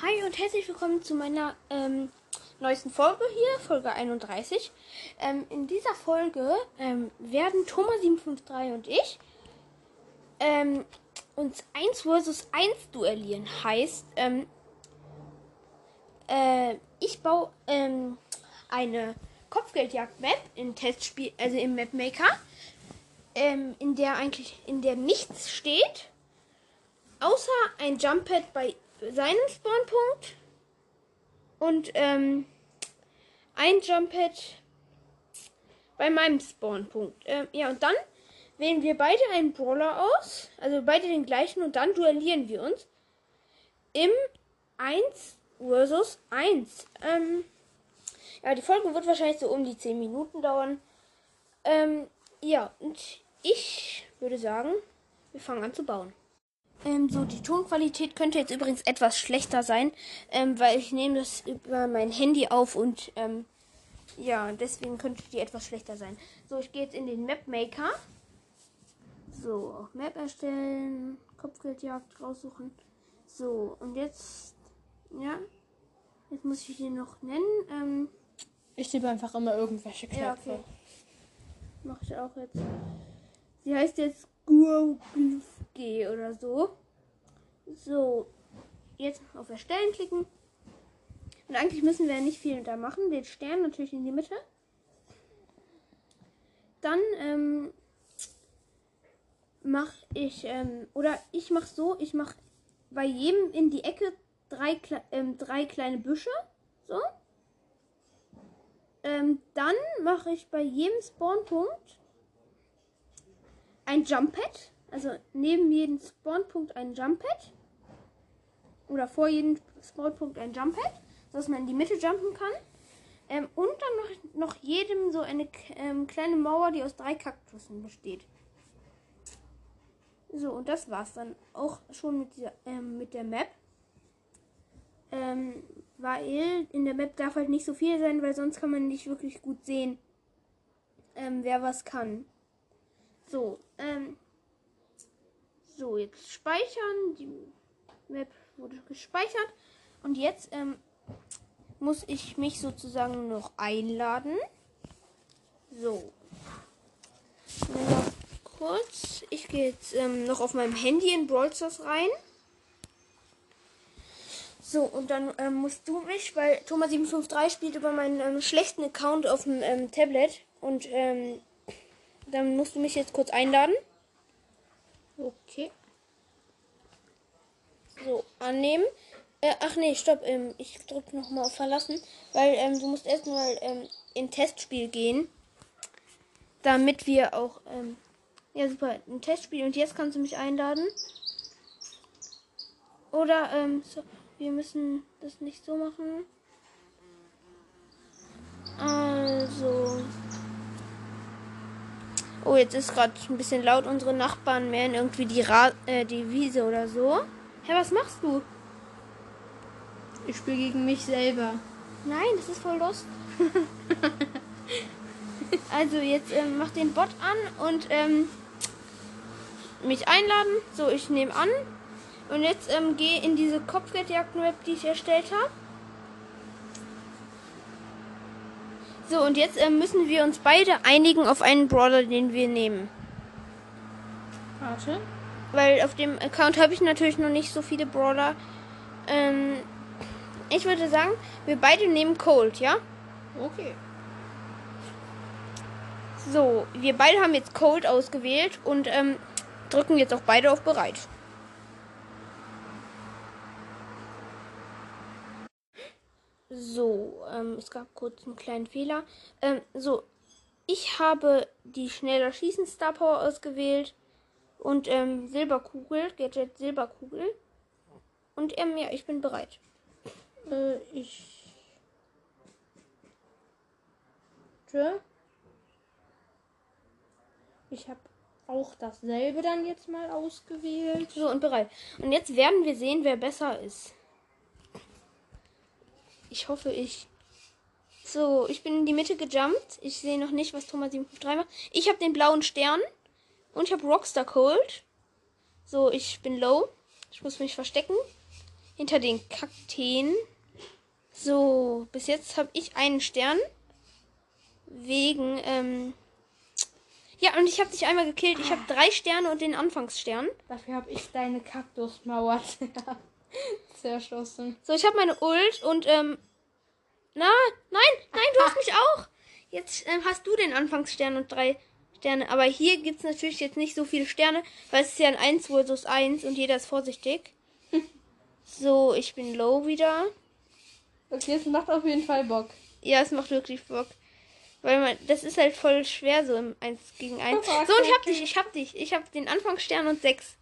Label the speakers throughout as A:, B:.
A: Hi und herzlich willkommen zu meiner ähm, neuesten Folge hier, Folge 31. Ähm, in dieser Folge ähm, werden Thomas753 und ich ähm, uns 1 vs 1 duellieren. Heißt, ähm, äh, ich baue ähm, eine Kopfgeldjagd-Map in Testspiel, also im Mapmaker, in der eigentlich in der nichts steht, außer ein Jumppad bei seinem Spawnpunkt und ähm, ein Jumppad bei meinem Spawnpunkt. Ähm, ja, und dann wählen wir beide einen Brawler aus, also beide den gleichen und dann duellieren wir uns im 1 versus 1. Ähm, ja, die Folge wird wahrscheinlich so um die 10 Minuten dauern. Ähm, ja, und ich würde sagen, wir fangen an zu bauen. Ähm, so, die Tonqualität könnte jetzt übrigens etwas schlechter sein, ähm, weil ich nehme das über mein Handy auf und ähm, ja, deswegen könnte die etwas schlechter sein. So, ich gehe jetzt in den Map Maker. So, Map erstellen, Kopfgeldjagd raussuchen. So, und jetzt, ja, jetzt muss ich den noch nennen. Ähm,
B: Ich tippe einfach immer irgendwelche Knöpfe.
A: ja, okay. Mach ich auch jetzt. Sie heißt jetzt Gurglufge oder so. So, jetzt auf Erstellen klicken. Und eigentlich müssen wir nicht viel da machen. Den Stern natürlich in die Mitte. Dann ähm, mache ich, ähm, oder ich mache so, ich mache bei jedem in die Ecke drei, Kle ähm, drei kleine Büsche. So. Ähm, dann mache ich bei jedem Spawnpunkt ein Jumppad. Also neben jedem Spawnpunkt ein Jumppad. Oder vor jedem Spawnpunkt ein Jumppad, dass man in die Mitte jumpen kann. Ähm, und dann noch, noch jedem so eine ähm, kleine Mauer, die aus drei Kaktussen besteht. So, und das war's dann auch schon mit, dieser, ähm, mit der Map. Ähm, weil in der Map darf halt nicht so viel sein, weil sonst kann man nicht wirklich gut sehen, ähm, wer was kann. So, ähm, so, jetzt speichern. Die Map wurde gespeichert. Und jetzt ähm, muss ich mich sozusagen noch einladen. So. Noch kurz. Ich gehe jetzt ähm, noch auf meinem Handy in Brawl Stars rein. So, und dann ähm, musst du mich, weil Thomas753 spielt über meinen ähm, schlechten Account auf dem ähm, Tablet. Und ähm, dann musst du mich jetzt kurz einladen.
B: Okay.
A: So, annehmen. Äh, ach nee, stopp. Ähm, ich drücke nochmal auf Verlassen. Weil ähm, du musst erstmal ähm, in Testspiel gehen. Damit wir auch. Ähm, ja, super. Ein Testspiel. Und jetzt kannst du mich einladen. Oder, ähm, so, wir müssen das nicht so machen. Also. Oh, jetzt ist gerade ein bisschen laut. Unsere Nachbarn mähen irgendwie die, Ra äh, die Wiese oder so. Hä, was machst du?
B: Ich spiele gegen mich selber.
A: Nein, das ist voll lost. also jetzt ähm, mach den Bot an und ähm, mich einladen. So, ich nehme an. Und jetzt ähm, gehe in diese Kopfgeldjagd-Map, die ich erstellt habe. So, und jetzt ähm, müssen wir uns beide einigen auf einen Brawler, den wir nehmen.
B: Warte.
A: Weil auf dem Account habe ich natürlich noch nicht so viele Brawler. Ähm, ich würde sagen, wir beide nehmen Cold, ja?
B: Okay.
A: So, wir beide haben jetzt Cold ausgewählt und ähm, drücken jetzt auch beide auf Bereit. So, ähm, es gab kurz einen kleinen Fehler. Ähm, so, ich habe die schneller schießen Star Power ausgewählt und ähm, Silberkugel, Gadget Silberkugel. Und ähm, ja, ich bin bereit.
B: Äh, ich. Tja. Ich habe auch dasselbe dann jetzt mal ausgewählt.
A: So, und bereit. Und jetzt werden wir sehen, wer besser ist. Ich hoffe, ich. So, ich bin in die Mitte gejumpt. Ich sehe noch nicht, was Thomas 753 macht. Ich habe den blauen Stern. Und ich habe Rockstar Cold. So, ich bin low. Ich muss mich verstecken. hinter den Kakteen. So, bis jetzt habe ich einen Stern. Wegen, ähm. Ja, und ich habe dich einmal gekillt. Ich habe drei Sterne und den Anfangsstern.
B: Dafür habe ich deine Kaktusmauer zerschossen.
A: So, ich habe meine Ult und, ähm. Na, nein, nein, du hast mich auch. Jetzt ähm, hast du den Anfangsstern und drei Sterne. Aber hier gibt's natürlich jetzt nicht so viele Sterne, weil es ist ja ein 1 versus 1 und jeder ist vorsichtig. So, ich bin low wieder.
B: Okay, es macht auf jeden Fall Bock.
A: Ja, es macht wirklich Bock. Weil man, das ist halt voll schwer so im 1 gegen 1.
B: Oh,
A: So, und ich hab dich, ich hab dich. Ich hab den Anfangsstern und 6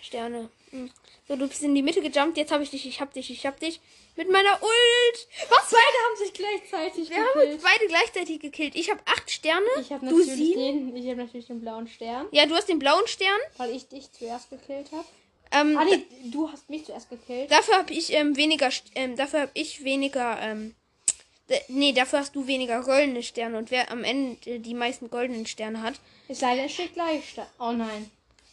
A: Sterne. Hm. So, du bist in die Mitte gejumpt. Jetzt hab ich dich, ich hab dich, ich hab dich. Mit meiner Ult. Was?
B: Beide haben sich gleichzeitig
A: Wir haben uns beide gleichzeitig gekillt. Ich habe 8 Sterne.
B: Ich habe
A: du
B: natürlich,
A: 7.
B: den, ich hab natürlich den blauen Stern,
A: Ja, du hast den blauen Stern.
B: weil ich dich zuerst gekillt habe.
A: Ähm,
B: Ah, nee, du hast mich zuerst gekillt.
A: Dafür habe ich ähm, weniger, ähm, dafür habe ich weniger, ähm, nee, dafür hast du weniger goldene Sterne und wer am Ende die meisten goldenen Sterne hat.
B: Es sei denn, es steht gleich. Oh nein.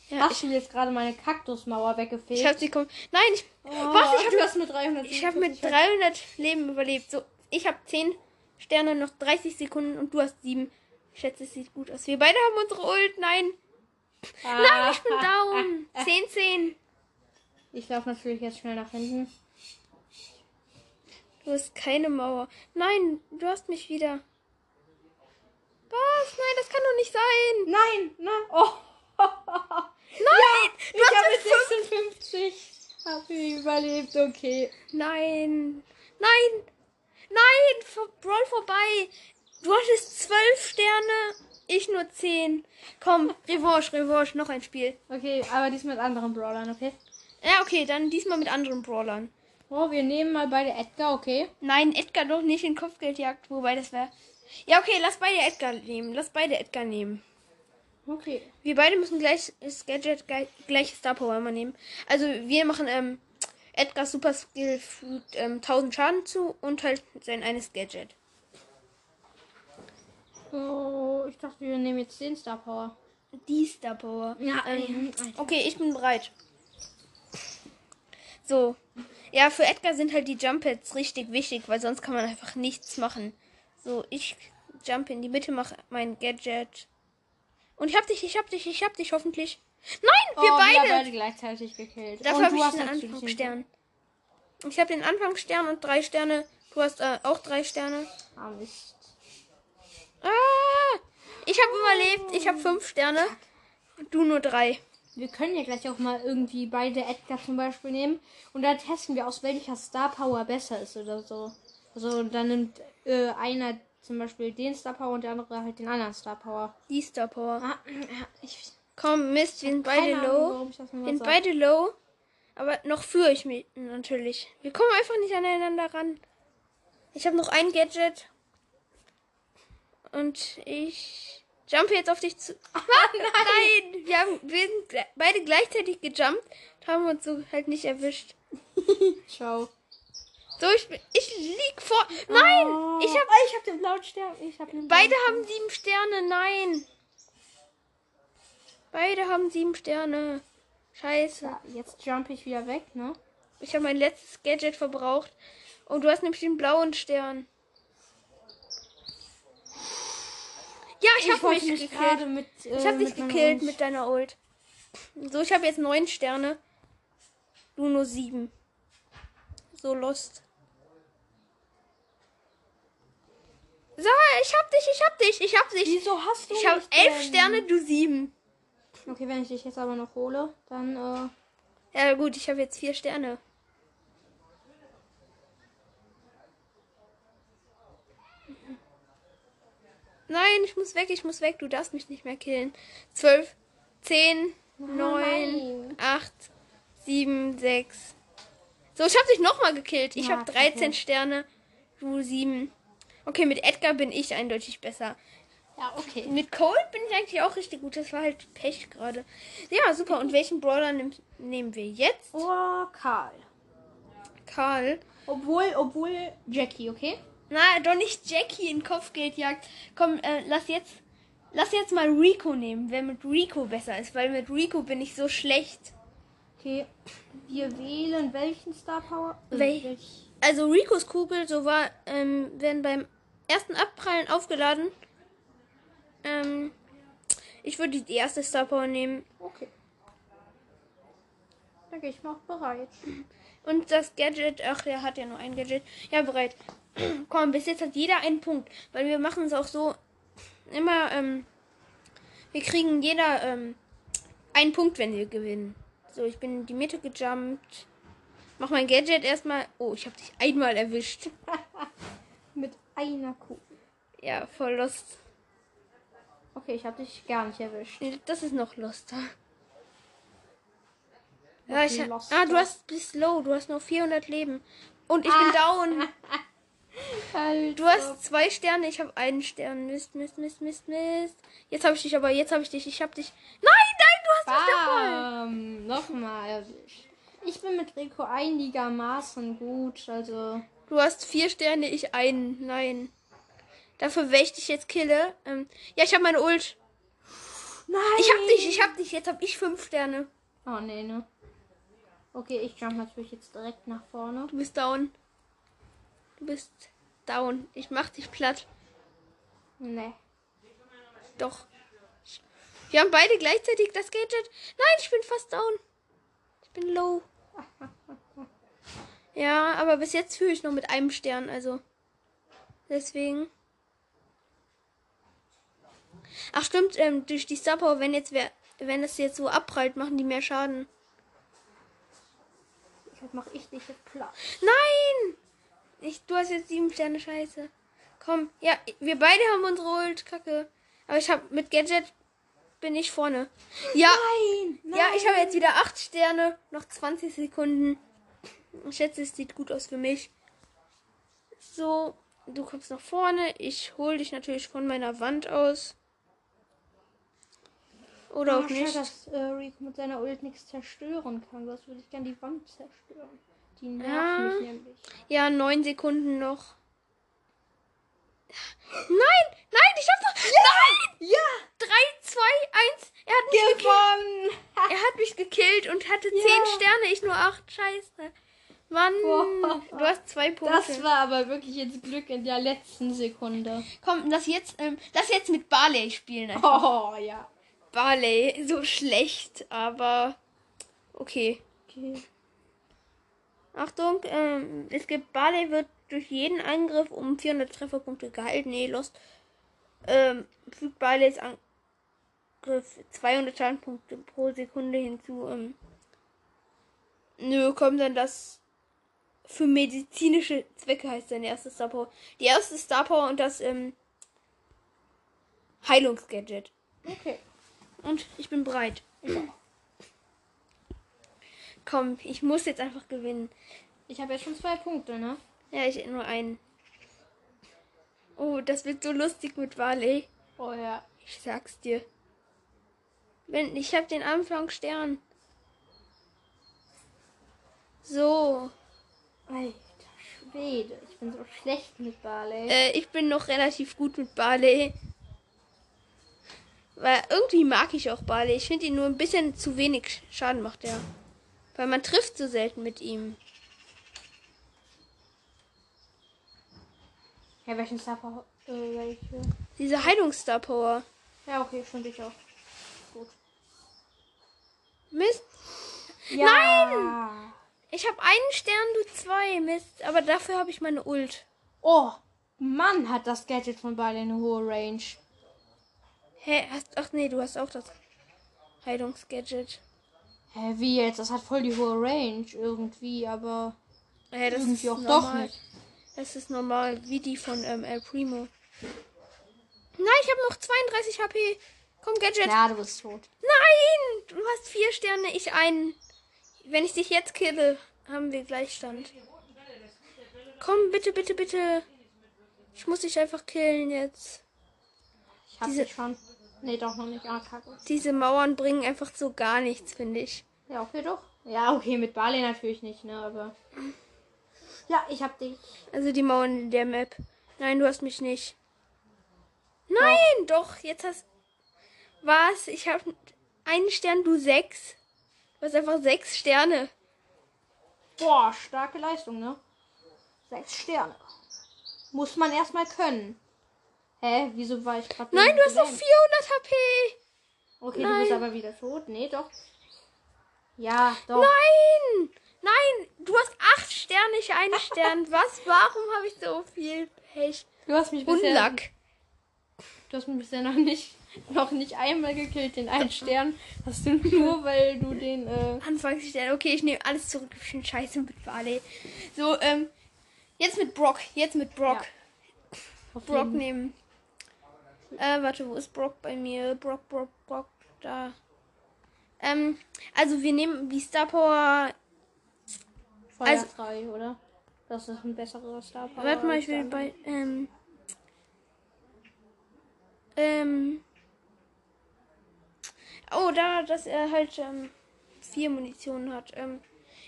A: Ja,
B: Hast
A: ich,
B: du jetzt gerade meine Kaktusmauer weggefegt?
A: ich habe sie kom Nein, ich,
B: oh,
A: was? Ich
B: du
A: habe
B: hast mit 300.
A: ich hab mit 300 Leben überlebt. So, ich habe 10 Sterne, noch 30 Sekunden und du hast 7. Ich schätze, es sieht gut aus. Wir beide haben unsere Ult. Nein,
B: Ah,
A: nein, ich bin down. 10, 10.
B: Ich laufe natürlich jetzt schnell nach hinten.
A: Du hast keine Mauer. Nein, du hast mich wieder. Was? Nein, das kann doch nicht sein.
B: Nein, nein. Oh.
A: Nein, du
B: ich habe
A: mit
B: mit 56 hab ich überlebt, okay.
A: Nein. Nein. Nein. Brawl vorbei. Du hattest zwölf Sterne. Ich nur zehn. Komm, Revanche, Revanche, noch ein Spiel.
B: Okay, aber diesmal mit anderen Brawlern, okay?
A: Ja, okay, dann diesmal mit anderen Brawlern.
B: Oh, wir nehmen mal beide Edgar, okay?
A: Nein, Edgar doch nicht in Kopfgeldjagd, wobei das wäre. Ja, okay, lass beide Edgar nehmen. Lass beide Edgar nehmen.
B: Okay.
A: Wir beide müssen gleich das Gadget gleich, gleich Star Power immer nehmen. Also wir machen ähm, Edgar Super Skill fügt ähm, 1000 Schaden zu und halt sein eines Gadget.
B: Oh, ich dachte, wir nehmen jetzt den Star Power.
A: Die Star Power.
B: Ja,
A: ähm, okay, ich bin bereit. So. Ja, für Edgar sind halt die Jump Pads richtig wichtig, weil sonst kann man einfach nichts machen. So, ich jump in die Mitte, mache mein Gadget. Und ich hab dich, ich hab dich, ich hab dich hoffentlich. Nein, wir
B: oh,
A: beide.
B: Wir beide gleichzeitig gekillt.
A: Dafür habe ich den- Anfangsstern. Ich habe den Anfangsstern und drei Sterne. Du hast äh, auch drei Sterne.
B: Ah, Mist.
A: Ah, ich habe überlebt. Ich habe fünf Sterne. Und du nur drei.
B: Wir können ja gleich auch mal irgendwie beide Edgar zum Beispiel nehmen. Und dann testen wir aus, welcher Star Power besser ist oder so. Also dann nimmt äh, einer zum Beispiel den Star Power und der andere halt den anderen Star Power.
A: Die Star Power.
B: Ah, ich
A: Komm, Mist, wir sind beide
B: Ahnung,
A: low. Wir sind beide low. Aber noch führe ich mich natürlich. Wir kommen einfach nicht aneinander ran. Ich habe noch ein Gadget. Und ich jumpe jetzt auf dich zu. Ah, nein! Wir, haben, wir sind beide gleichzeitig gejumpt. und Haben uns so halt nicht erwischt.
B: Ciao.
A: So, ich, bin- ich lieg vor. Nein!
B: Oh.
A: Ich hab,
B: Ah, ich hab den blauen Stern. Ich hab den
A: beide
B: blauen
A: haben sieben Sterne. Nein! Beide haben sieben Sterne. Scheiße.
B: Stern. Ja, jetzt jump ich wieder weg, ne?
A: Ich habe mein letztes Gadget verbraucht. Und du hast nämlich den blauen Stern. Ja, ich, habe
B: wollte
A: mich
B: mich
A: gekillt.
B: mit. Äh,
A: Ich habe dich gekillt mit deiner Ult. So, ich habe jetzt neun Sterne. Du nur sieben. So lost. So, ich hab dich, ich hab dich, ich hab dich.
B: Wieso hast du
A: Ich
B: mich
A: elf? Sterne, du sieben.
B: Okay, wenn ich dich jetzt aber noch hole, dann äh,
A: Ja gut, ich habe jetzt vier Sterne. Nein, ich muss weg, ich muss weg. Du darfst mich nicht mehr killen. Zwölf, zehn, neun, acht, sieben, sechs. So, ich habe dich nochmal gekillt. Ich
B: Ja,
A: habe 13
B: kacke.
A: Sterne, du sieben. Okay, mit Edgar bin ich eindeutig besser.
B: Ja, okay.
A: Mit Cold bin ich eigentlich auch richtig gut. Das war halt Pech gerade. Ja, super. Und welchen Brawler nehm, nehmen wir jetzt?
B: Oh, Karl.
A: Karl.
B: Obwohl, obwohl Jackie, okay?
A: Na, doch nicht Jackie in Kopfgeldjagd. Komm, äh, lass jetzt, lass jetzt mal Rico nehmen, wer mit Rico besser ist, weil mit Rico bin ich so schlecht.
B: Okay. Wir wählen welchen Star Power? Äh,
A: Wel-
B: welch-
A: Also Ricos Kugel, so war, ähm, werden beim ersten Abprallen aufgeladen. Ähm, ich würde die erste Star Power nehmen.
B: Okay. Dann gehe ich mal bereit.
A: Und das Gadget, ach, der hat ja nur ein Gadget. Ja, bereit. Komm, bis jetzt hat jeder einen Punkt. Weil wir machen es auch so immer, ähm, wir kriegen jeder ähm, einen Punkt, wenn wir gewinnen. So, ich bin in die Mitte gejumpt. Mach mein Gadget erstmal. Oh, ich habe dich einmal erwischt.
B: Einer Kugel.
A: Ja, voll lost.
B: Okay, ich habe dich gar nicht erwischt.
A: Nee, Das ist noch loster.
B: Noch
A: Ja, ich,
B: loster.
A: ah, du hast bist low, du hast nur 400 Leben. Und ich bin down. Du hast zwei Sterne, ich habe einen Stern. Mist, Mist, Mist, Mist, Mist. Jetzt habe ich dich aber, jetzt habe ich dich, ich habe dich. Nein, nein, du hast mich.
B: Bam! Nochmal erwischt. Ich bin mit Rico einigermaßen gut, also.
A: Du hast vier Sterne, ich einen. Nein. Dafür, wenn ich dich jetzt kille. Ähm, ja, ich habe meine Ult.
B: Nein!
A: Ich hab dich, ich hab dich. Jetzt habe ich fünf Sterne.
B: Oh, nee, ne? Okay, ich jump natürlich jetzt direkt nach vorne.
A: Du bist down. Du bist down. Ich mach dich platt.
B: Nee.
A: Doch. Wir haben beide gleichzeitig das Gadget. Nein, ich bin fast down. Ich bin low. Ja, aber bis jetzt fühle ich noch mit einem Stern, also. Deswegen. Ach stimmt, ähm, durch die Star Power, wenn jetzt wer, wenn es jetzt so abprallt, machen die mehr Schaden.
B: Deshalb mache ich dich jetzt platt.
A: Nein! Ich, du hast jetzt sieben Sterne, scheiße. Komm, ja, wir beide haben unsere Ult, kacke. Aber ich habe mit Gadget bin ich vorne. Ja,
B: Nein!
A: ja, ich habe jetzt wieder acht Sterne, noch 20 Sekunden. Ich schätze, es sieht gut aus für mich. So, du kommst nach vorne. Ich hole dich natürlich von meiner Wand aus. Oder auch
B: Ach, schade,
A: nicht.
B: dass äh, Rico mit seiner Ult nichts zerstören kann. Das würde ich gerne die Wand zerstören. Die nervt
A: Ja.
B: mich nämlich.
A: Ja, neun Sekunden noch. Nein, nein, ich hab doch. Nein!
B: Ja!
A: 3, 2, 1. Er hat mich gekillt.
B: Gewonnen!
A: Er hat mich gekillt und hatte
B: Ja.
A: 10 Sterne, ich nur 8. Scheiße. Mann,
B: Boah.
A: du hast zwei Punkte.
B: Das war aber wirklich jetzt Glück in der letzten Sekunde.
A: Komm, das jetzt, ähm, das jetzt mit Barley spielen. einfach.
B: Oh, ja.
A: Barley, so schlecht, aber okay.
B: Okay.
A: Achtung, ähm, es gibt Barley wird durch jeden Angriff um 400 Trefferpunkte gehalten. Nee, lost. Ähm, fügt Barleys Angriff 200 Schadenpunkte pro Sekunde hinzu. Ähm, nö, kommt dann das für medizinische Zwecke heißt sein erstes Star Power. Die erste Star Power und das ähm, Heilungsgadget.
B: Okay.
A: Und ich bin bereit. Komm, ich muss jetzt einfach gewinnen.
B: Ich habe jetzt schon zwei Punkte, ne?
A: Ja, ich nur einen. Oh, das wird so lustig mit Barley.
B: Oh ja.
A: Ich sag's dir. Wenn, ich hab den Anfang Stern. So.
B: Alter Schwede. Ich bin so schlecht mit Barley.
A: Äh, ich bin noch relativ gut mit Barley. Weil irgendwie mag ich auch Barley. Ich finde ihn nur ein bisschen zu wenig Schaden macht er. Weil man trifft so selten mit ihm.
B: Ja, welchen Star Power? Äh, welche?
A: Diese Heilungsstar Power.
B: Ja, okay, stimmt ich auch. Gut.
A: Mist.
B: Ja.
A: Nein! Ich habe einen Stern, du zwei. Mist. Aber dafür habe ich meine Ult.
B: Oh, Mann, hat das Gadget von Barley eine hohe Range.
A: Hä? Hast, ach nee, du hast auch das Heilungsgadget.
B: Hä, wie jetzt? Das hat voll die hohe Range irgendwie, aber
A: Hä, das
B: irgendwie
A: ist
B: auch
A: normal.
B: doch nicht.
A: Das ist normal, wie die von ähm, El Primo. Nein, ich habe noch 32 HP. Komm, Gadget.
B: Ja, du bist tot.
A: Nein! Du hast vier Sterne, ich einen. Wenn ich dich jetzt kille, haben wir Gleichstand. Komm, bitte, bitte, bitte. Ich muss dich einfach killen jetzt.
B: Ich hab
A: Diese-
B: dich schon. Nee, doch noch nicht. Ah, kacke.
A: Diese Mauern bringen einfach so gar nichts, finde ich.
B: Ja, okay, doch. Ja, okay, mit Barley natürlich nicht, ne, aber. Ja, ich hab dich.
A: Also die Mauern in der Map. Nein, du hast mich nicht. Nein, doch, jetzt hast. Was? Ich habe einen Stern, du sechs. Du hast einfach sechs Sterne.
B: Boah, starke Leistung, ne? Sechs Sterne. Muss man erstmal können. Hä, wieso war ich gerade
A: Nein, du hast noch 400 HP.
B: Okay, du
A: Nein.
B: bist aber wieder tot. Nee, doch. Ja, doch.
A: Nein! Nein! Du hast acht Sterne, ich einen Stern. Was? Warum habe ich so viel Pech?
B: Du hast mich bisher,
A: Unluck.
B: du hast mich bisher noch nicht, noch nicht einmal gekillt. Den einen Stern hast du nur, weil du den, äh,
A: Anfangsstern. Okay, ich nehme alles zurück. Ich bin scheiße mit Barley. So, ähm, jetzt mit Brock. Jetzt mit Brock.
B: Ja.
A: Brock nehmen. Äh, warte, wo ist Brock bei mir? Brock, Brock, Brock, da. Ähm, also wir nehmen die Star Power. also-
B: Feuerfrei, oder? Das ist ein besserer Star Power.
A: Warte mal, ich will bei, ähm, ähm, oh, da, dass er halt, ähm, vier Munition hat. Ähm,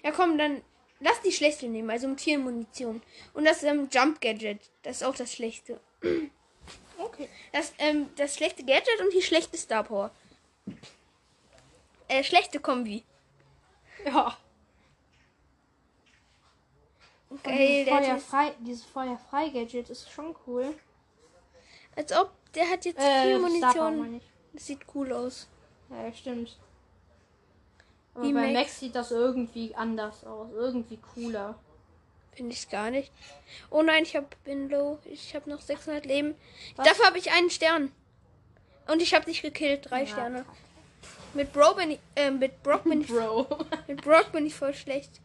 A: ja komm, dann lass die schlechte nehmen, also mit vier Munition. Und das, ähm, Jump Gadget, das ist auch das schlechte.
B: Okay.
A: Das, ähm, das schlechte Gadget und die schlechte Star Power. Äh, schlechte Kombi.
B: Ja.
A: Okay,
B: dieses, Feuerfrei, dieses Feuerfrei-Gadget ist schon cool.
A: als ob, der hat jetzt
B: Äh,
A: vier Munition. Das sieht cool aus.
B: Ja, stimmt. Aber
A: Wie
B: bei
A: Max.
B: Max sieht das irgendwie anders aus. Irgendwie cooler.
A: Finde ich gar nicht. Oh nein, ich hab, bin low. Ich habe noch 600 Leben.
B: Was?
A: Dafür habe ich einen Stern. Und ich habe dich gekillt. Drei
B: Ja,
A: Sterne. Mit Bro bin ich, äh, mit Brock bin ich,
B: Bro.
A: mit Brock bin ich voll schlecht.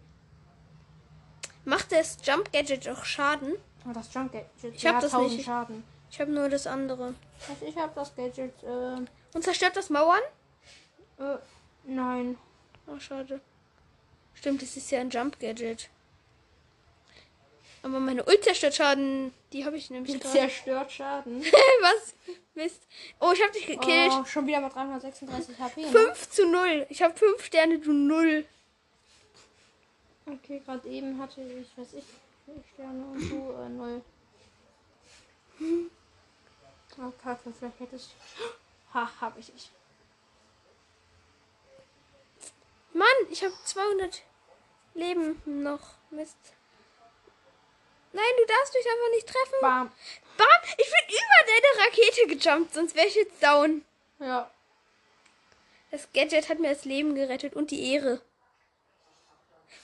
A: Macht das Jump Gadget auch Schaden?
B: Oh, das Jump Gadget.
A: Ich hab
B: ja,
A: das
B: 1000
A: nicht.
B: Schaden.
A: Ich habe nur das andere.
B: Also ich habe das Gadget. Äh,
A: Und zerstört das Mauern?
B: Äh, nein.
A: Oh, schade. Stimmt, das ist ja ein Jump Gadget. Aber meine Ult zerstört Schaden. Die habe ich nämlich gerade.
B: Zerstört Schaden.
A: Was? Mist. Oh, ich habe dich gekillt.
B: Oh, schon wieder mit 336 HP. Ne?
A: 5 zu 0. Ich habe 5 Sterne, du 0.
B: Okay, gerade eben hatte ich, weiß ich, vier Sterne und du äh, null. Oh, Kacke, vielleicht hättest Ha, hab ich nicht.
A: Mann, ich habe 200 Leben noch. Mist. Nein, du darfst mich einfach nicht treffen.
B: Bam.
A: Bam, ich bin über deine Rakete gejumpt, sonst wäre ich jetzt down.
B: Ja.
A: Das Gadget hat mir das Leben gerettet und die Ehre.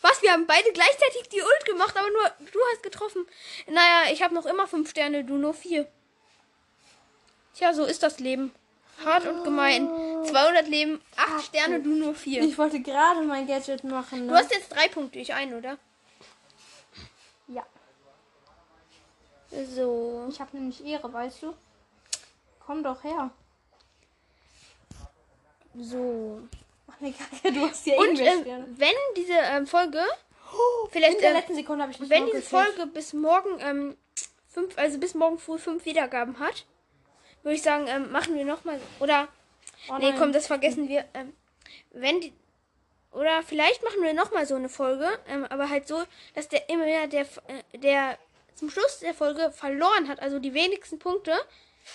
A: Was? Wir haben beide gleichzeitig die Ult gemacht, aber nur du hast getroffen. Naja, ich habe noch immer 5 Sterne, du nur 4. Tja, so ist das Leben. Hart und gemein. 200 Leben, 8 Sterne, du nur 4.
B: Ich wollte gerade mein Gadget machen. Ne?
A: Du hast jetzt 3 Punkte, ich ein, oder?
B: ja.
A: So.
B: Ich habe nämlich Ehre, weißt du? Komm doch her.
A: So.
B: Ach Kacke, du hast hier
A: Und
B: irgendwelche
A: ähm,
B: Sterne.
A: wenn diese ähm, Folge,
B: In
A: vielleicht,
B: der
A: ähm,
B: letzten Sekunde habe ich nicht
A: wenn diese. Folge bis morgen, ähm, fünf, also bis morgen früh fünf Wiedergaben hat, würde ich sagen, ähm, machen wir nochmal, oder,
B: Oh
A: nee, komm, das vergessen wir, ähm, wenn die, oder vielleicht machen wir nochmal so eine Folge, ähm, aber halt so, dass der immer der, äh, der zum Schluss der Folge verloren hat, also die wenigsten Punkte,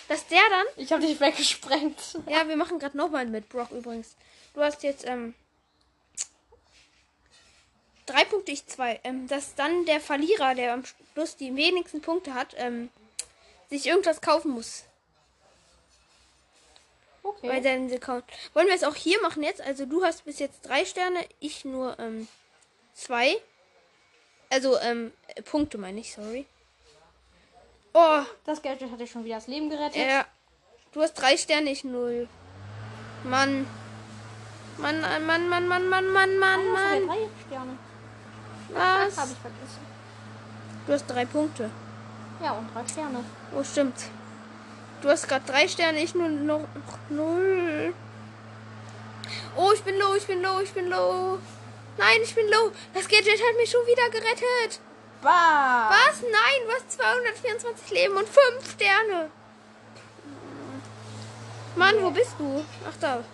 A: dass der dann
B: Ich habe dich weggesprengt.
A: ja, wir machen gerade nochmal mit Brock übrigens. Du hast jetzt ähm, drei Punkte, ich zwei. Ähm, dass dann der Verlierer, der am Schluss die wenigsten Punkte hat, ähm, sich irgendwas kaufen muss
B: Okay.
A: Bei deinem Account. Wollen wir es auch hier machen jetzt? Also du hast bis jetzt drei Sterne, ich nur ähm, zwei. Also ähm, Punkte meine ich, sorry. Oh.
B: Das Geld hat dir schon wieder das Leben gerettet.
A: Ja. Du hast drei Sterne, ich null. Mann. Mann, Mann, Mann, Mann, Mann, Mann, Mann,
B: oh,
A: Mann.
B: Drei Sterne.
A: Was?
B: Habe ich vergessen.
A: Du hast drei Punkte.
B: Ja, und drei Sterne.
A: Oh, stimmt. Du hast gerade drei Sterne, ich nur noch null. Oh, ich bin low, ich bin low, ich bin low. Nein, ich bin low. Das Gadget hat mich schon wieder gerettet.
B: Bah!
A: Was? Nein, du hast 224 Leben und 5 Sterne. Mann, wo bist du? Ach da.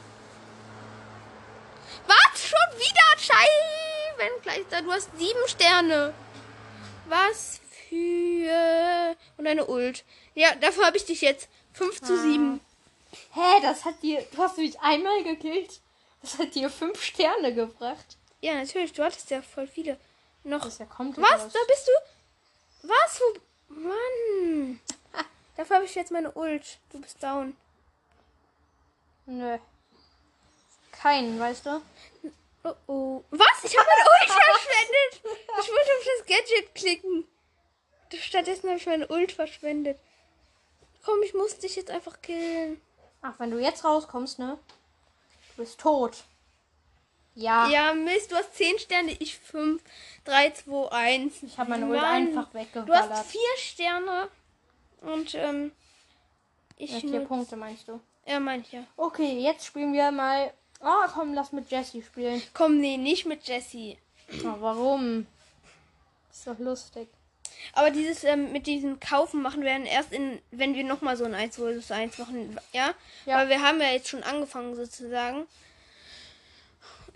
A: Was? Schon wieder? Scheiben gleich da. Du hast 7 Sterne. Was für... Und eine Ult. Ja, dafür habe ich dich jetzt. 5 zu 7.
B: Hä, das hat dir. Du hast mich einmal gekillt. Das hat dir fünf Sterne gebracht.
A: Ja, natürlich, du hattest ja voll viele. Noch.
B: Das ist ja kommt
A: Was? Da bist du? Was? Wo? Mann. Dafür habe ich jetzt meine Ult. Du bist down.
B: Nö. Keinen, weißt du?
A: Oh oh. Was? Ich habe meine Ult verschwendet. Ich wollte auf das Gadget klicken. Stattdessen habe ich meine Ult verschwendet. Komm, ich muss dich jetzt einfach killen.
B: Ach, wenn du jetzt rauskommst, ne? Du bist tot. Ja.
A: Ja, Mist, du hast 10 Sterne, ich 5. 3, 2, 1.
B: Ich habe meine Ult einfach
A: Du
B: weggeballert.
A: hast 4 Sterne. Und, ähm. Ich
B: Ja, vier
A: nur.
B: Punkte meinst du?
A: Ja, mein ich ja.
B: Okay, jetzt spielen wir mal. Ah, komm, lass mit Jesse spielen.
A: Komm, nee, nicht mit Jessie.
B: Oh, warum? Ist doch lustig.
A: Aber dieses ähm, mit diesem Kaufen machen wir dann erst in, wenn wir nochmal so ein 1 vs 1 machen, ja?
B: Ja.
A: Weil wir haben ja jetzt schon angefangen sozusagen.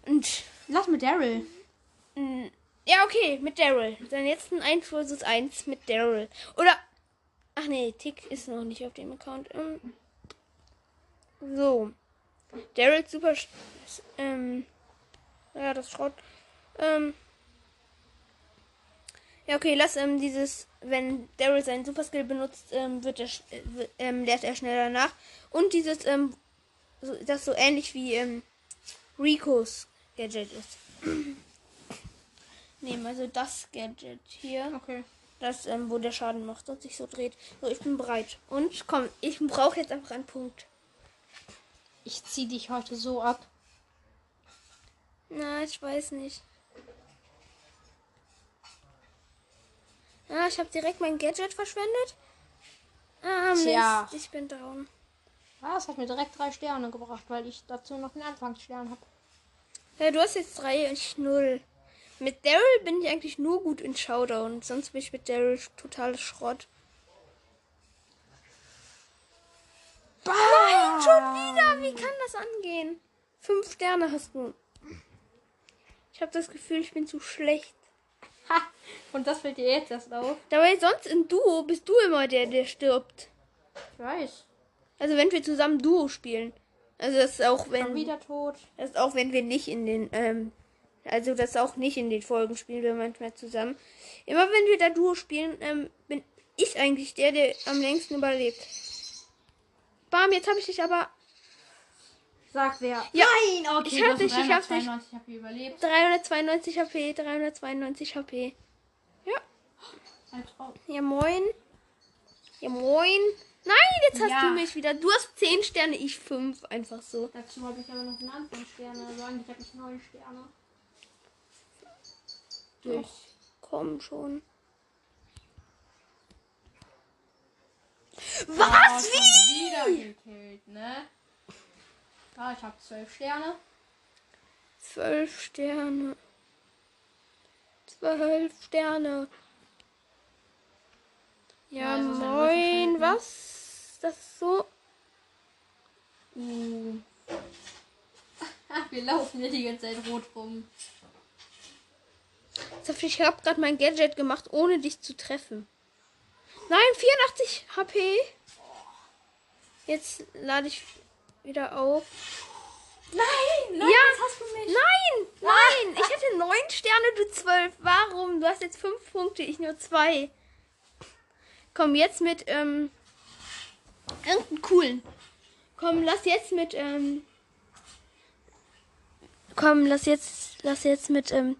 A: Und
B: Lass mit Daryl.
A: ja, okay, mit Daryl. Dann jetzt ein 1 vs 1 mit Daryl. Oder ach nee, Tick ist noch nicht auf dem Account. Ähm, so. Daryl super ähm ja, das Schrott. Ähm ja, okay, lass ähm, dieses, wenn Daryl seinen Superskill benutzt, ähm, wird er, sch- äh, ähm, lernt er schneller nach. Und dieses, ähm, so, das so ähnlich wie ähm, Ricos Gadget ist. Nehmen also das Gadget hier,
B: Okay.
A: das, ähm, wo der Schaden macht und sich so dreht. So, ich bin bereit. Und komm, ich brauche jetzt einfach einen Punkt.
B: Ich zieh dich heute so ab.
A: Na, ich weiß nicht. Ah, ich habe direkt mein Gadget verschwendet. Ah, Mist,
B: Tja.
A: ich bin down.
B: Ah, das hat mir direkt drei Sterne gebracht, weil ich dazu noch einen Anfangsstern habe.
A: Ja, du hast jetzt drei und ich null. Mit Daryl bin ich eigentlich nur gut in Showdown. Sonst bin ich mit Daryl total Schrott. Nein, schon wieder. Wie kann das angehen? Fünf Sterne hast du. Ich habe das Gefühl, ich bin zu schlecht.
B: Ha! Und das fällt dir jetzt erst auf.
A: Dabei sonst im Duo bist du immer der, der stirbt.
B: Ich weiß.
A: Also wenn wir zusammen Duo spielen. Also das ist auch
B: Schon
A: wenn
B: wieder tot.
A: das ist auch wenn wir nicht in den ähm, also das ist auch nicht in den Folgen spielen wir manchmal zusammen. Immer wenn wir da Duo spielen, ähm, bin ich eigentlich der, der am längsten überlebt. Bam, jetzt habe ich dich aber
B: Sag wer.
A: Ja,
B: Nein, okay,
A: ich
B: du
A: hab
B: hast
A: dich, ich hab dich.
B: 392 HP überlebt.
A: 392 HP, 392 HP.
B: Ein Traum.
A: Ja moin. Ja moin. Nein, jetzt hast
B: Ja.
A: du mich wieder. Du hast 10 Sterne, ich 5. Einfach so.
B: Dazu habe ich aber noch einen Anfangssterne. Also eigentlich habe ich neun Sterne. Durch.
A: Komm schon.
B: Oh,
A: Was?
B: schon
A: Wie?
B: wieder gekillt, ne? Ah, ich habe zwölf Sterne.
A: Zwölf Sterne. Zwölf Sterne. Ja,
B: Ja,
A: moin.
B: Ne?
A: Was? Das ist so.
B: Uh. Wir laufen hier die ganze Zeit rot rum.
A: Ich habe gerade mein Gadget gemacht, ohne dich zu treffen. Nein, 84 HP. Jetzt lade ich wieder auf.
B: Nein!
A: ja,
B: hast du mich.
A: Nein, nein, ich hatte neun Sterne, du zwölf. Warum? Du hast jetzt fünf Punkte, ich nur zwei. Komm jetzt mit ähm irgendeinen coolen. Komm, lass jetzt mit ähm Komm, lass jetzt lass jetzt mit ähm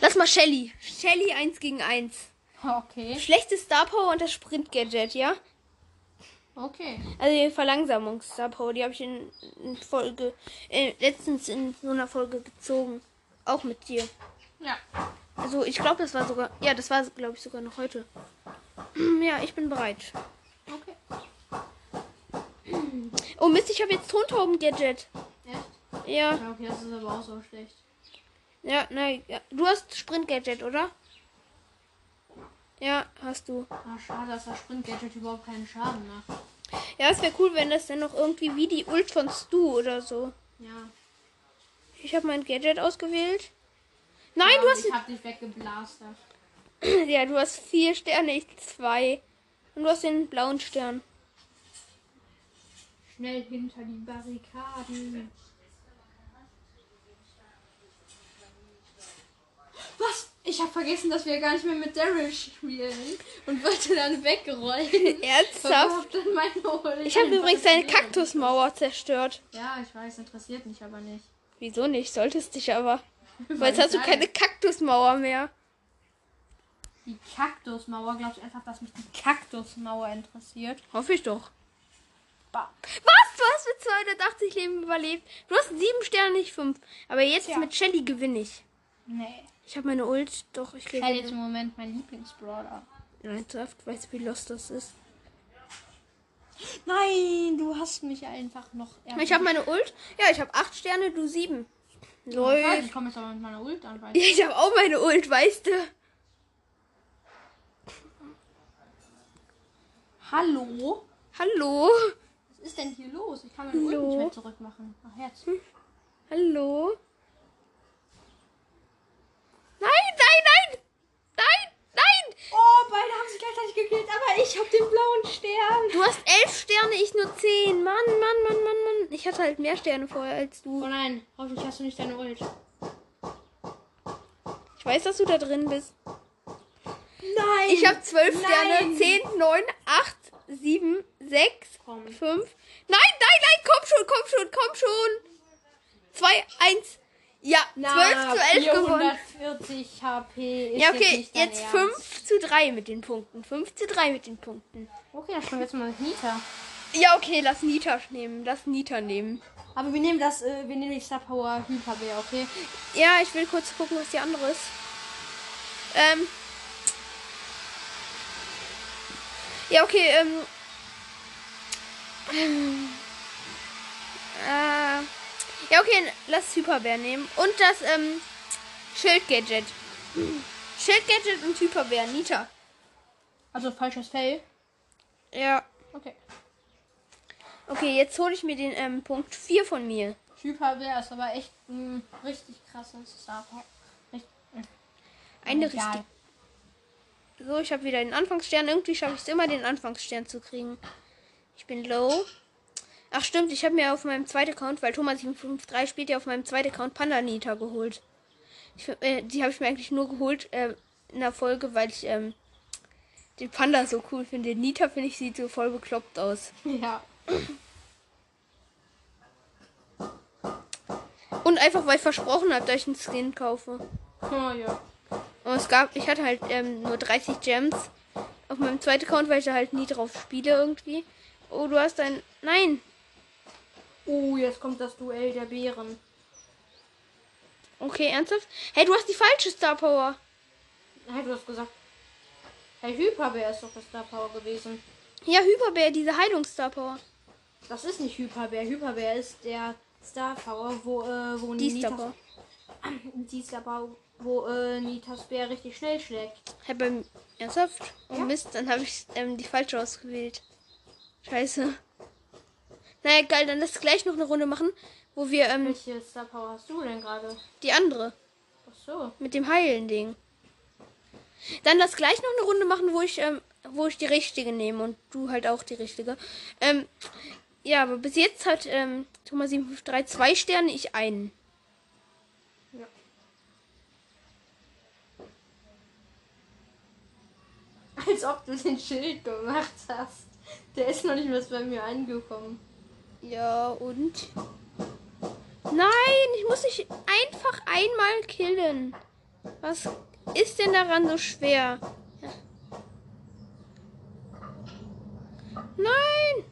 A: Lass mal Shelly. Shelly 1 gegen 1.
B: Okay.
A: Schlechte Star Power und das Sprint Gadget, ja?
B: Okay.
A: Also die Verlangsamungs Star Power, die habe ich in, in Folge äh, letztens in so einer Folge gezogen, auch mit dir.
B: Ja.
A: Also ich glaube, das war sogar, ja, das war glaube ich sogar noch heute. Ja, ich bin bereit.
B: Okay.
A: Oh Mist, ich habe jetzt Tontauben-Gadget.
B: Echt?
A: Ja,
B: Ja, okay, das ist aber auch so schlecht.
A: ja, nein, ja. du hast Sprint-Gadget, oder? Ja, hast du.
B: Ah, schade, dass das Sprint-Gadget überhaupt keinen Schaden macht.
A: Ja, es wäre cool, wenn das dann noch irgendwie wie die Ult von Stu oder so.
B: Ja.
A: Ich habe mein Gadget ausgewählt. Nein,
B: Ja,
A: du hast
B: Ich hab dich weggeblastert.
A: Ja, du hast vier Sterne, ich zwei. Und du hast den blauen Stern.
B: Schnell hinter die Barrikaden. Ich habe vergessen, dass wir gar nicht mehr mit Daryl spielen und wollte dann wegrollen.
A: Ernsthaft?
B: Hab
A: Ich habe übrigens deine
B: ignoriert.
A: Kaktusmauer zerstört.
B: Ja, ich weiß, interessiert mich aber nicht.
A: Wieso nicht? Solltest dich aber. Weil jetzt hast du
B: ich
A: keine Kaktusmauer mehr.
B: Die Kaktusmauer, glaubst du einfach, dass mich die Kaktusmauer interessiert?
A: Hoffe ich doch.
B: Bah.
A: Was? Du hast mit 280 Leben überlebt. Du hast sieben Sterne, nicht fünf. Aber jetzt
B: Tja.
A: mit Shelly gewinne ich.
B: Nee.
A: Ich habe meine Ult. Doch, ich
B: Shelly ist
A: gewinne.
B: im Moment mein Lieblingsbrawler.
A: Ernsthaft? Weißt du, wie lost das ist?
B: Nein, du hast mich einfach noch.
A: Ich habe meine Ult. Ja, ich habe acht Sterne, du sieben.
B: Ich
A: Läuft.
B: komme jetzt aber mit meiner Ult an,
A: Ja, ich habe auch meine Ult, weißt du.
B: Hallo?
A: Hallo?
B: Was ist denn hier los? Ich kann meine Ult
A: Hallo?
B: nicht mehr zurückmachen. Ach, jetzt.
A: Hallo? Nein, nein, nein! Nein, nein!
B: Oh, beide haben sich gleichzeitig gekillt, aber ich habe den blauen Stern.
A: Du hast elf Sterne, ich nur zehn. Mann, Mann, Mann, Mann, Mann. Ich hatte halt mehr Sterne vorher als
B: Oh
A: du.
B: nein, hoffentlich hast du nicht deine Ult.
A: Ich weiß, dass du da drin bist.
B: Nein!
A: Ich habe zwölf Sterne. Zehn, neun, acht, sieben, sechs,
B: Komm.
A: fünf. Nein, nein, nein, komm schon, komm schon, komm schon. Zwei, eins. Ja, zwölf zu elf gewonnen.
B: 440 HP ist
A: Ja,
B: jetzt
A: okay, jetzt
B: Ernst.
A: 5 zu 3 mit den Punkten. 5 zu 3 mit den Punkten.
B: Okay, dann spielen wir jetzt mal mit Nita.
A: Ja, okay, lass Nita nehmen. Lass Nita nehmen.
B: Aber wir nehmen das, äh, wir nehmen die Star Power Hyperbär, okay?
A: Ja, ich will kurz gucken, was die andere ist. Ähm. Ja, okay, ähm. ähm äh, ja, okay, lass Hyperbär nehmen. Und das, ähm, Schildgadget. Schildgadget und Hyperbär, Nita.
B: Also falsches Fell.
A: Ja.
B: Okay.
A: Okay, jetzt hole ich mir den ähm, Punkt 4 von mir.
B: Hyperbär ist aber echt ein richtig krasses Star. Richtig,
A: Eine
B: egal.
A: richtig. So, ich habe wieder den Anfangsstern. Irgendwie schaffe ich es immer, den Anfangsstern zu kriegen. Ich bin low. Ach stimmt, ich habe mir auf meinem zweiten Account, weil Thomas753 spielt ja auf meinem zweiten Account Panda Nita geholt. Ich, äh, die habe ich mir eigentlich nur geholt äh, in der Folge, weil ich ähm, den Panda so cool finde. Nita finde ich sieht so voll bekloppt aus.
B: Ja.
A: Und einfach weil ich versprochen habe, dass ich einen Skin kaufe.
B: Oh ja.
A: Und es gab, ich hatte halt ähm, nur 30 Gems auf meinem zweiten Account, weil ich da halt nie drauf spiele irgendwie. Oh, du hast ein. Nein!
B: Oh, jetzt kommt das Duell der Bären.
A: Okay, ernsthaft? Hey, du hast die falsche Star Power.
B: Hey, du hast gesagt. Hey, Hyperbär ist doch das Star Power gewesen.
A: Ja, Hyperbär, diese Heilungs-Star Power.
B: Das ist nicht Hyperbär. Hyperbär ist der Star Power, wo, äh, wo
A: Die Star
B: Nitas,
A: Power.
B: die Star Power, wo äh, Nitas Bär richtig schnell schlägt.
A: Hey, beim. Ernsthaft? Oh
B: Ja.
A: Mist, dann habe ich ähm, die falsche ausgewählt. Scheiße. Naja, geil, dann lass gleich noch eine Runde machen, wo wir ähm,
B: Welche Star Power hast du denn gerade?
A: die andere
B: Ach so.
A: mit dem Heilen-Ding. Dann lass gleich noch eine Runde machen, wo ich, ähm, wo ich die richtige nehme und du halt auch die richtige. Ähm, ja, aber bis jetzt hat ähm, Thomas 753 zwei Sterne, ich einen.
B: Ja. Als ob du den Schild gemacht hast. Der ist noch nicht mehr bei mir angekommen.
A: Ja, und? Nein, ich muss dich einfach einmal killen. Was ist denn daran so schwer? Ja. Nein!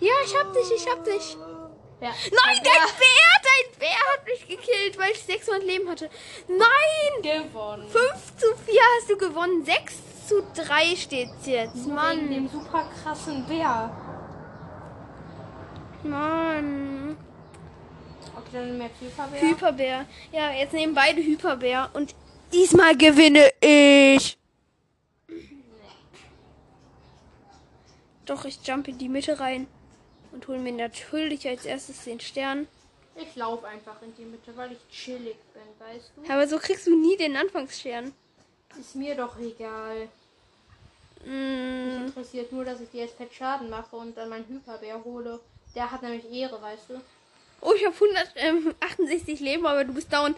A: Ja, ich hab dich, ich hab dich.
B: Ja.
A: Nein, dein Bär, dein Bär hat mich gekillt, weil ich 600 Leben hatte. Nein!
B: gewonnen.
A: 5 zu 4 hast du gewonnen. 6 zu 3 steht's jetzt.
B: Wegen
A: Mann.
B: dem super krassen Bär.
A: Mann.
B: Okay, dann mehr Hyperbär.
A: Hyperbär. Ja, jetzt nehmen beide Hyperbär und diesmal gewinne ich. Doch, ich jump in die Mitte rein und hole mir natürlich als erstes den Stern.
B: Ich laufe einfach in die Mitte, weil ich chillig bin, weißt du?
A: Aber so kriegst du nie den Anfangsstern.
B: Ist mir doch egal. Mich
A: Mm,
B: interessiert nur, dass ich dir jetzt Pet Schaden mache und dann meinen Hyperbär hole. Der hat nämlich Ehre, weißt du?
A: oh, ich habe 168 Leben, aber du bist down.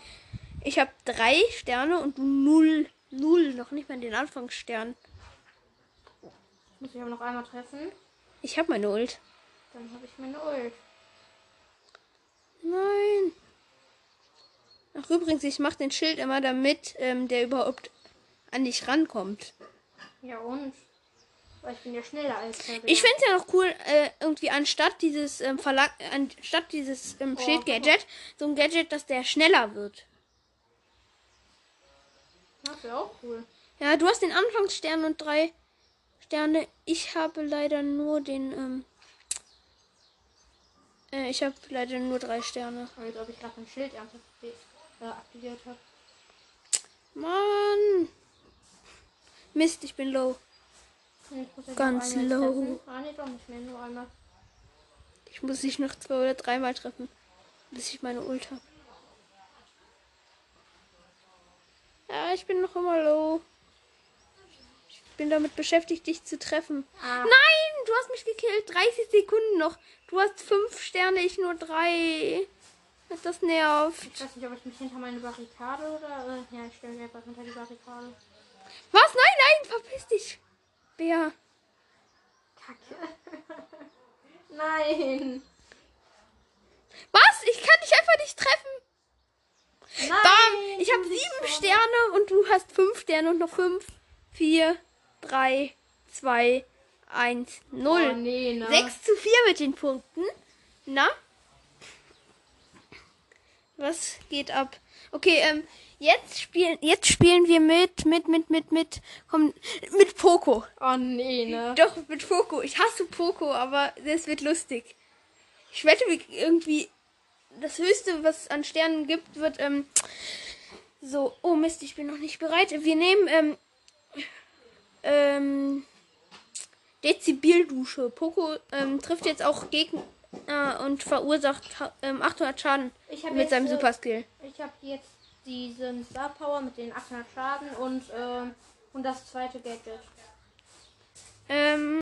A: Ich habe drei Sterne und du null. Null. Noch nicht mal den Anfangsstern.
B: Muss ich aber noch einmal treffen.
A: Ich habe meine Ult.
B: Dann habe ich meine Ult.
A: Nein. Ach, übrigens, ich mache den Schild immer, damit ähm, der überhaupt an dich rankommt.
B: Ja und? Weil ich bin ja schneller als der.
A: Ich finde es ja noch cool, äh, irgendwie anstatt dieses ähm, Verlag, anstatt dieses ähm,
B: Oh,
A: Schild-Gadget, so ein Gadget, dass der schneller wird.
B: Das wäre auch cool.
A: Ja, du hast den Anfangsstern und drei Sterne. Ich habe leider nur den, ähm, äh, ich habe leider nur drei Sterne.
B: Als ob ich gerade ein Schild äh, aktiviert habe.
A: Mann. Mist, ich bin low.
B: Nee, ich muss jetzt
A: Ganz low.
B: Ah, nee, doch nicht mehr. Nur einmal.
A: Ich muss dich noch zwei oder dreimal treffen, bis ich meine Ult habe. Ja, ich bin noch immer low. Ich bin damit beschäftigt, dich zu treffen.
B: Ah.
A: Nein, du hast mich gekillt. 30 Sekunden noch. Du hast fünf Sterne, ich nur drei. Das nervt.
B: Ich weiß nicht, ob ich mich hinter meine Barrikade oder. Äh, ja, ich stelle mich einfach hinter die Barrikade.
A: Was? Nein, nein, verpiss dich. Bär.
B: Kacke. Nein.
A: Was? Ich kann dich einfach nicht treffen.
B: Nein.
A: Bam! Ich habe sieben
B: so-
A: Sterne und du hast fünf Sterne und noch fünf, vier, drei, zwei, eins, null.
B: Oh, nee, ne?
A: 6 zu 4 mit den Punkten. Na? Was geht ab? Okay, ähm, jetzt spielen, jetzt spielen wir mit, mit, mit, mit, mit, komm, mit Poco.
B: Oh, nee, ne?
A: Doch, mit Poco. Ich hasse Poco, aber das wird lustig. Ich wette, irgendwie das höchste, was es an Sternen gibt, wird, ähm, so, oh Mist, ich bin noch nicht bereit. Wir nehmen, ähm, ähm, Dezibildusche. Poco, ähm, trifft jetzt auch Gegner äh, und verursacht ähm, 800 Schaden mit seinem Superskill.
B: Ich habe jetzt diesen Star Power mit den 800 Schaden und, ähm, und das zweite Gadget.
A: Ähm,